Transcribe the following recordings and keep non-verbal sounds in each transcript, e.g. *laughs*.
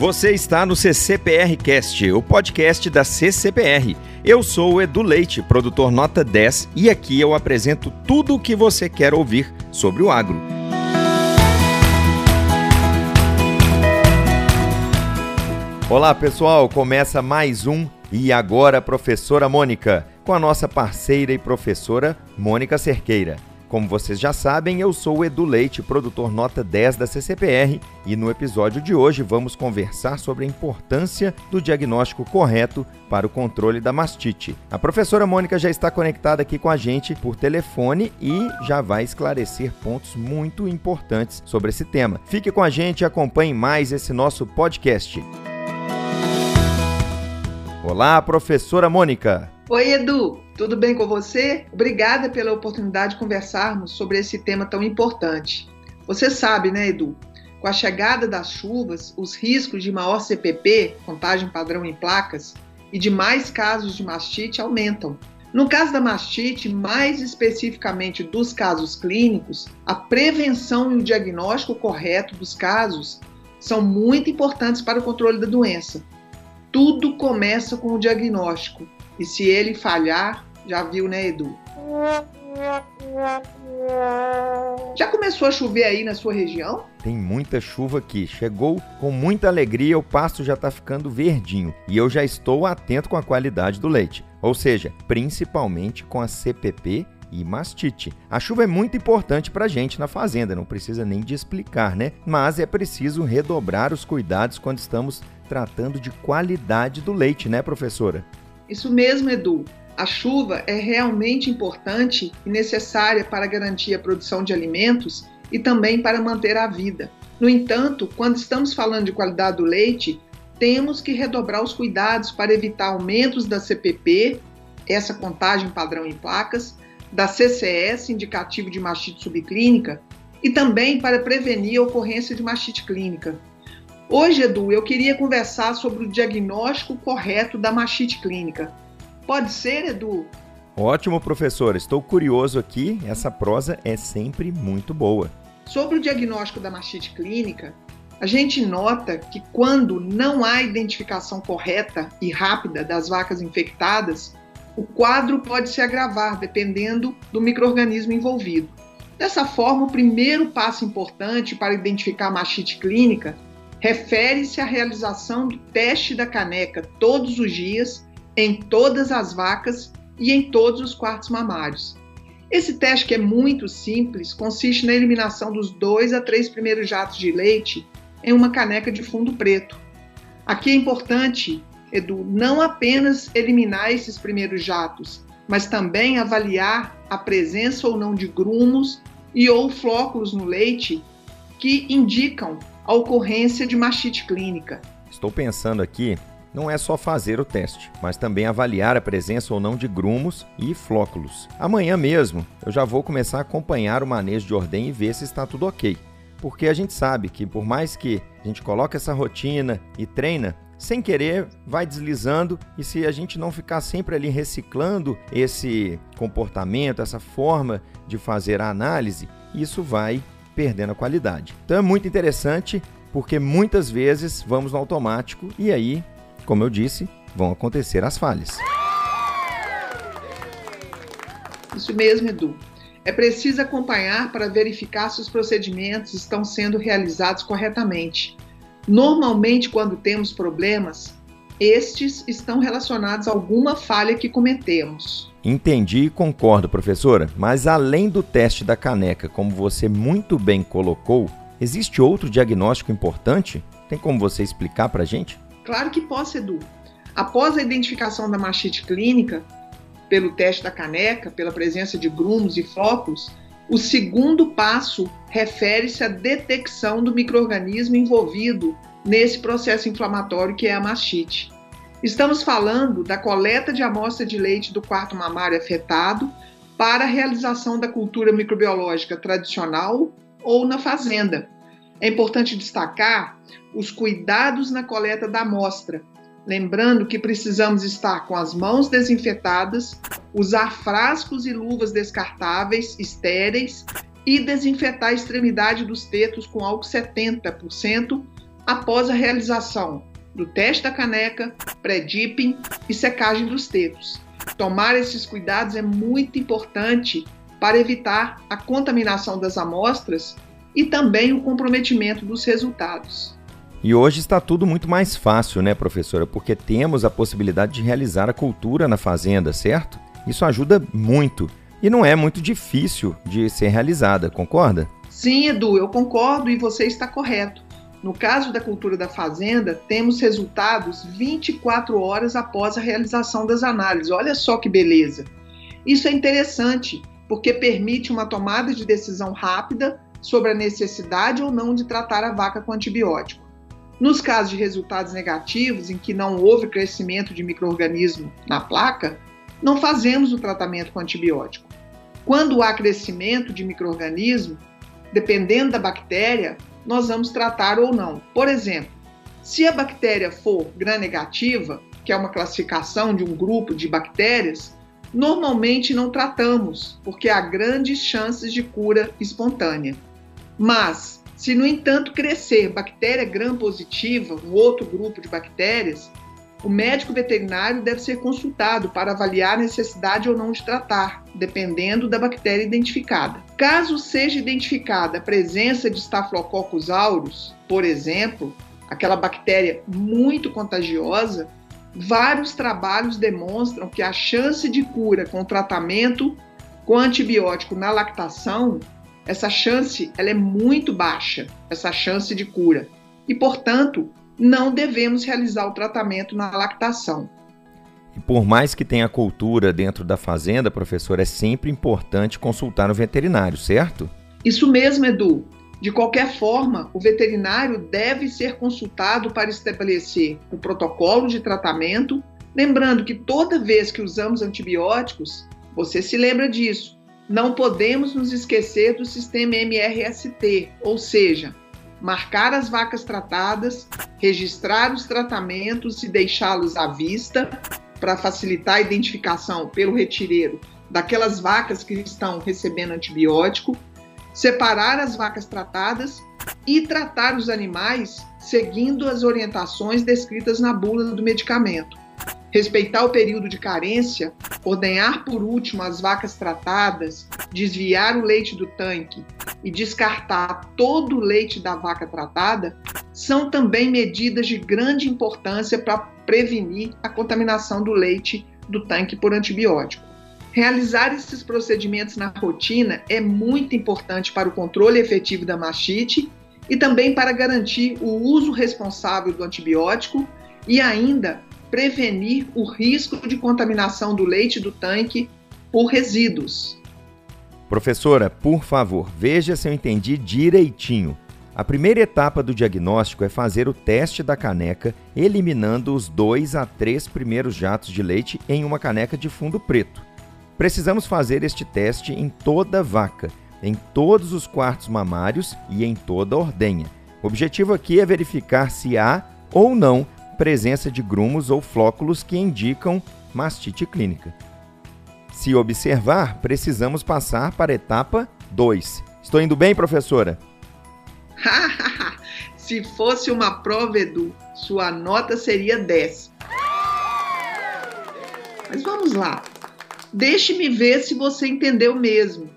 Você está no CCPR Cast, o podcast da CCPR. Eu sou o Edu Leite, produtor nota 10, e aqui eu apresento tudo o que você quer ouvir sobre o agro. Olá, pessoal, começa mais um e agora professora Mônica, com a nossa parceira e professora Mônica Cerqueira. Como vocês já sabem, eu sou o Edu Leite, produtor nota 10 da CCPR, e no episódio de hoje vamos conversar sobre a importância do diagnóstico correto para o controle da mastite. A professora Mônica já está conectada aqui com a gente por telefone e já vai esclarecer pontos muito importantes sobre esse tema. Fique com a gente e acompanhe mais esse nosso podcast. Olá, professora Mônica. Oi, Edu, tudo bem com você? Obrigada pela oportunidade de conversarmos sobre esse tema tão importante. Você sabe, né, Edu? Com a chegada das chuvas, os riscos de maior CPP, contagem padrão em placas, e de mais casos de mastite aumentam. No caso da mastite, mais especificamente dos casos clínicos, a prevenção e o diagnóstico correto dos casos são muito importantes para o controle da doença. Tudo começa com o diagnóstico e se ele falhar, já viu, né, Edu? Já começou a chover aí na sua região? Tem muita chuva aqui. Chegou com muita alegria, o pasto já está ficando verdinho e eu já estou atento com a qualidade do leite, ou seja, principalmente com a CPP e mastite. A chuva é muito importante para a gente na fazenda, não precisa nem de explicar, né? Mas é preciso redobrar os cuidados quando estamos tratando de qualidade do leite, né, professora? Isso mesmo, Edu. A chuva é realmente importante e necessária para garantir a produção de alimentos e também para manter a vida. No entanto, quando estamos falando de qualidade do leite, temos que redobrar os cuidados para evitar aumentos da CPP, essa contagem padrão em placas, da CCS, indicativo de mastite subclínica, e também para prevenir a ocorrência de mastite clínica. Hoje, Edu, eu queria conversar sobre o diagnóstico correto da mastite clínica. Pode ser, Edu? Ótimo, professor. Estou curioso aqui. Essa prosa é sempre muito boa. Sobre o diagnóstico da mastite clínica, a gente nota que quando não há identificação correta e rápida das vacas infectadas, o quadro pode se agravar dependendo do microorganismo envolvido. Dessa forma, o primeiro passo importante para identificar a mastite clínica refere-se à realização do teste da caneca todos os dias, em todas as vacas e em todos os quartos mamários. Esse teste, que é muito simples, consiste na eliminação dos dois a três primeiros jatos de leite em uma caneca de fundo preto. Aqui é importante, Edu, não apenas eliminar esses primeiros jatos, mas também avaliar a presença ou não de grumos e ou flóculos no leite que indicam a ocorrência de mastite clínica. Estou pensando aqui, não é só fazer o teste, mas também avaliar a presença ou não de grumos e flóculos. Amanhã mesmo eu já vou começar a acompanhar o manejo de ordem e ver se está tudo ok. Porque a gente sabe que por mais que a gente coloque essa rotina e treina, sem querer vai deslizando e se a gente não ficar sempre ali reciclando esse comportamento, essa forma de fazer a análise, isso vai perdendo a qualidade. Então é muito interessante porque muitas vezes vamos no automático e aí, como eu disse, vão acontecer as falhas. Isso mesmo, Edu. É preciso acompanhar para verificar se os procedimentos estão sendo realizados corretamente. Normalmente, quando temos problemas, estes estão relacionados a alguma falha que cometemos. Entendi e concordo, professora, mas além do teste da caneca, como você muito bem colocou, existe outro diagnóstico importante? Tem como você explicar para a gente? Claro que posso, Edu. Após a identificação da mastite clínica, pelo teste da caneca, pela presença de grumos e focos, o segundo passo refere-se à detecção do microorganismo envolvido nesse processo inflamatório que é a mastite. Estamos falando da coleta de amostra de leite do quarto mamário afetado para a realização da cultura microbiológica tradicional ou na fazenda. É importante destacar os cuidados na coleta da amostra, lembrando que precisamos estar com as mãos desinfetadas, usar frascos e luvas descartáveis, estéreis e desinfetar a extremidade dos tetos com álcool 70% após a realização do teste da caneca, pré-dipping e secagem dos tetos. Tomar esses cuidados é muito importante para evitar a contaminação das amostras e também o comprometimento dos resultados. E hoje está tudo muito mais fácil, né, professora? Porque temos a possibilidade de realizar a cultura na fazenda, certo? Isso ajuda muito e não é muito difícil de ser realizada, concorda? Sim, Edu, eu concordo e você está correto. No caso da cultura da fazenda, temos resultados 24 horas após a realização das análises. Olha só que beleza! Isso é interessante, porque permite uma tomada de decisão rápida sobre a necessidade ou não de tratar a vaca com antibiótico. Nos casos de resultados negativos, em que não houve crescimento de microorganismo na placa, não fazemos o tratamento com antibiótico. Quando há crescimento de microorganismo, dependendo da bactéria, nós vamos tratar ou não. Por exemplo, se a bactéria for gram-negativa, que é uma classificação de um grupo de bactérias, normalmente não tratamos, porque há grandes chances de cura espontânea. Mas, se no entanto crescer bactéria gram-positiva, um outro grupo de bactérias, o médico veterinário deve ser consultado para avaliar a necessidade ou não de tratar, dependendo da bactéria identificada. Caso seja identificada a presença de Staphylococcus aureus, por exemplo, aquela bactéria muito contagiosa, vários trabalhos demonstram que a chance de cura com tratamento com antibiótico na lactação, essa chance ela é muito baixa, essa chance de cura. E, portanto, não devemos realizar o tratamento na lactação. E por mais que tenha cultura dentro da fazenda, professor, é sempre importante consultar o veterinário, certo? Isso mesmo, Edu. De qualquer forma, o veterinário deve ser consultado para estabelecer o protocolo de tratamento, lembrando que toda vez que usamos antibióticos, você se lembra disso, não podemos nos esquecer do sistema MRST, ou seja, marcar as vacas tratadas, registrar os tratamentos e deixá-los à vista para facilitar a identificação pelo retireiro daquelas vacas que estão recebendo antibiótico, separar as vacas tratadas e tratar os animais seguindo as orientações descritas na bula do medicamento. Respeitar o período de carência, ordenhar por último as vacas tratadas, desviar o leite do tanque e descartar todo o leite da vaca tratada são também medidas de grande importância para prevenir a contaminação do leite do tanque por antibiótico. Realizar esses procedimentos na rotina é muito importante para o controle efetivo da mastite e também para garantir o uso responsável do antibiótico e ainda prevenir o risco de contaminação do leite do tanque por resíduos. Professora, por favor, veja se eu entendi direitinho. A primeira etapa do diagnóstico é fazer o teste da caneca, eliminando os dois a três primeiros jatos de leite em uma caneca de fundo preto. Precisamos fazer este teste em toda vaca, em todos os quartos mamários e em toda ordenha. O objetivo aqui é verificar se há ou não presença de grumos ou flóculos que indicam mastite clínica. Se observar, precisamos passar para a etapa 2. Estou indo bem, professora? *laughs* Se fosse uma prova, Edu, sua nota seria 10. Mas vamos lá. Deixe-me ver se você entendeu mesmo.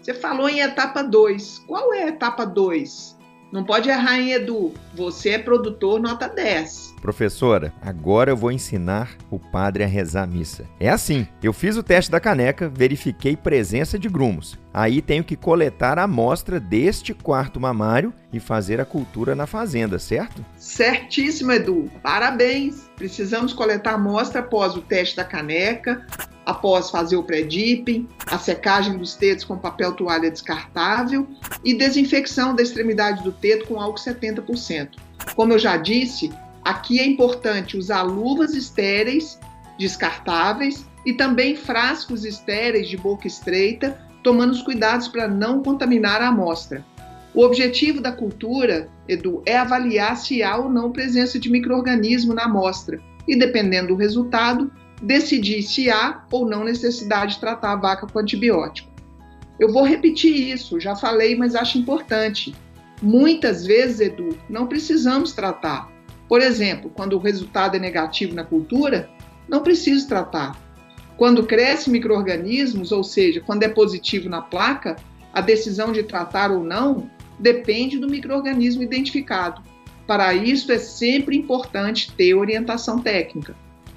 Você falou em etapa 2. Qual é a etapa 2? Não pode errar, hein, Edu? Você é produtor nota 10. Professora, agora eu vou ensinar o padre a rezar a missa. É assim: eu fiz o teste da caneca, verifiquei presença de grumos. Aí tenho que coletar a amostra deste quarto mamário e fazer a cultura na fazenda, certo? Certíssimo, Edu. Parabéns! Precisamos coletar a amostra após o teste da caneca, após fazer o pré-dipping, a secagem dos tetos com papel toalha descartável e desinfecção da extremidade do teto com álcool 70%. Como eu já disse, aqui é importante usar luvas estéreis descartáveis e também frascos estéreis de boca estreita, tomando os cuidados para não contaminar a amostra. O objetivo da cultura, Edu, é avaliar se há ou não presença de microorganismo na amostra e, dependendo do resultado, decidir se há ou não necessidade de tratar a vaca com antibiótico. Eu vou repetir isso, já falei, mas acho importante. Muitas vezes, Edu, não precisamos tratar. Por exemplo, quando o resultado é negativo na cultura, não preciso tratar. Quando cresce microorganismos, ou seja, quando é positivo na placa, a decisão de tratar ou não depende do microorganismo identificado. Para isso é sempre importante ter orientação técnica.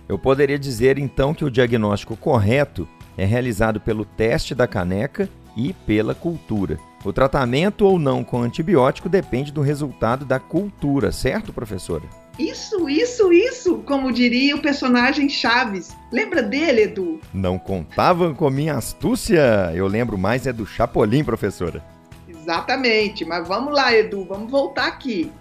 Eu poderia dizer então que o diagnóstico correto é realizado pelo teste da caneca e pela cultura. O tratamento ou não com antibiótico depende do resultado da cultura, certo, professora? Isso, isso, isso, como diria o personagem Chaves. Lembra dele, Edu? Não contavam com minha astúcia. Eu lembro mais é do Chapolin, professora. Exatamente, mas vamos lá, Edu, vamos voltar aqui.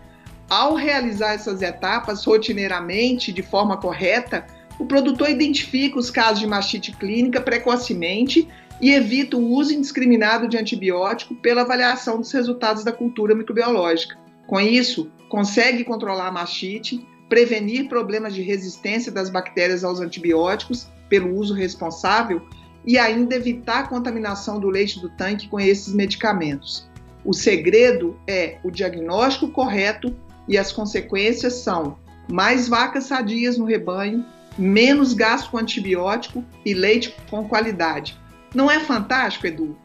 Ao realizar essas etapas rotineiramente, de forma correta, o produtor identifica os casos de mastite clínica precocemente e evita o uso indiscriminado de antibiótico pela avaliação dos resultados da cultura microbiológica. Com isso, consegue controlar a mastite, prevenir problemas de resistência das bactérias aos antibióticos pelo uso responsável e ainda evitar a contaminação do leite do tanque com esses medicamentos. O segredo é o diagnóstico correto e as consequências são mais vacas sadias no rebanho, menos gasto com antibiótico e leite com qualidade. Não é fantástico, Edu?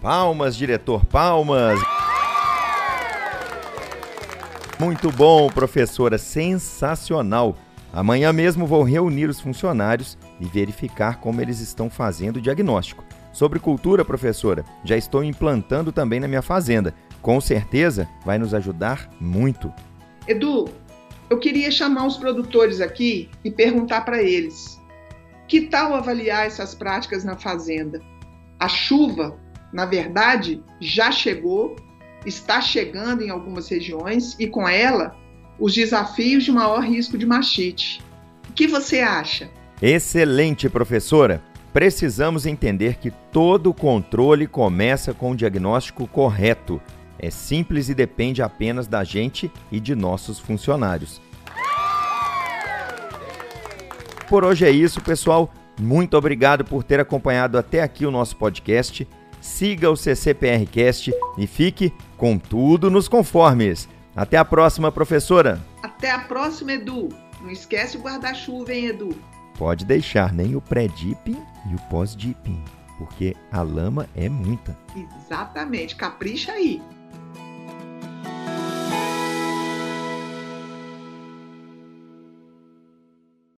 Palmas, diretor, palmas! Muito bom, professora, sensacional. Amanhã mesmo vou reunir os funcionários e verificar como eles estão fazendo o diagnóstico. Sobre cultura, professora, já estou implantando também na minha fazenda. Com certeza vai nos ajudar muito. Edu, eu queria chamar os produtores aqui e perguntar para eles: que tal avaliar essas práticas na fazenda? A chuva, na verdade, já chegou, está chegando em algumas regiões e com ela os desafios de maior risco de mastite. O que você acha? Excelente, professora! Precisamos entender que todo controle começa com o diagnóstico correto. É simples e depende apenas da gente e de nossos funcionários. Por hoje é isso, pessoal. Muito obrigado por ter acompanhado até aqui o nosso podcast. Siga o CCPRcast e fique com tudo nos conformes. Até a próxima, professora. Até a próxima, Edu. Não esquece o guarda-chuva, hein, Edu? Pode deixar nem o pré-dipping e o pós-dipping, porque a lama é muita. Exatamente. Capricha aí.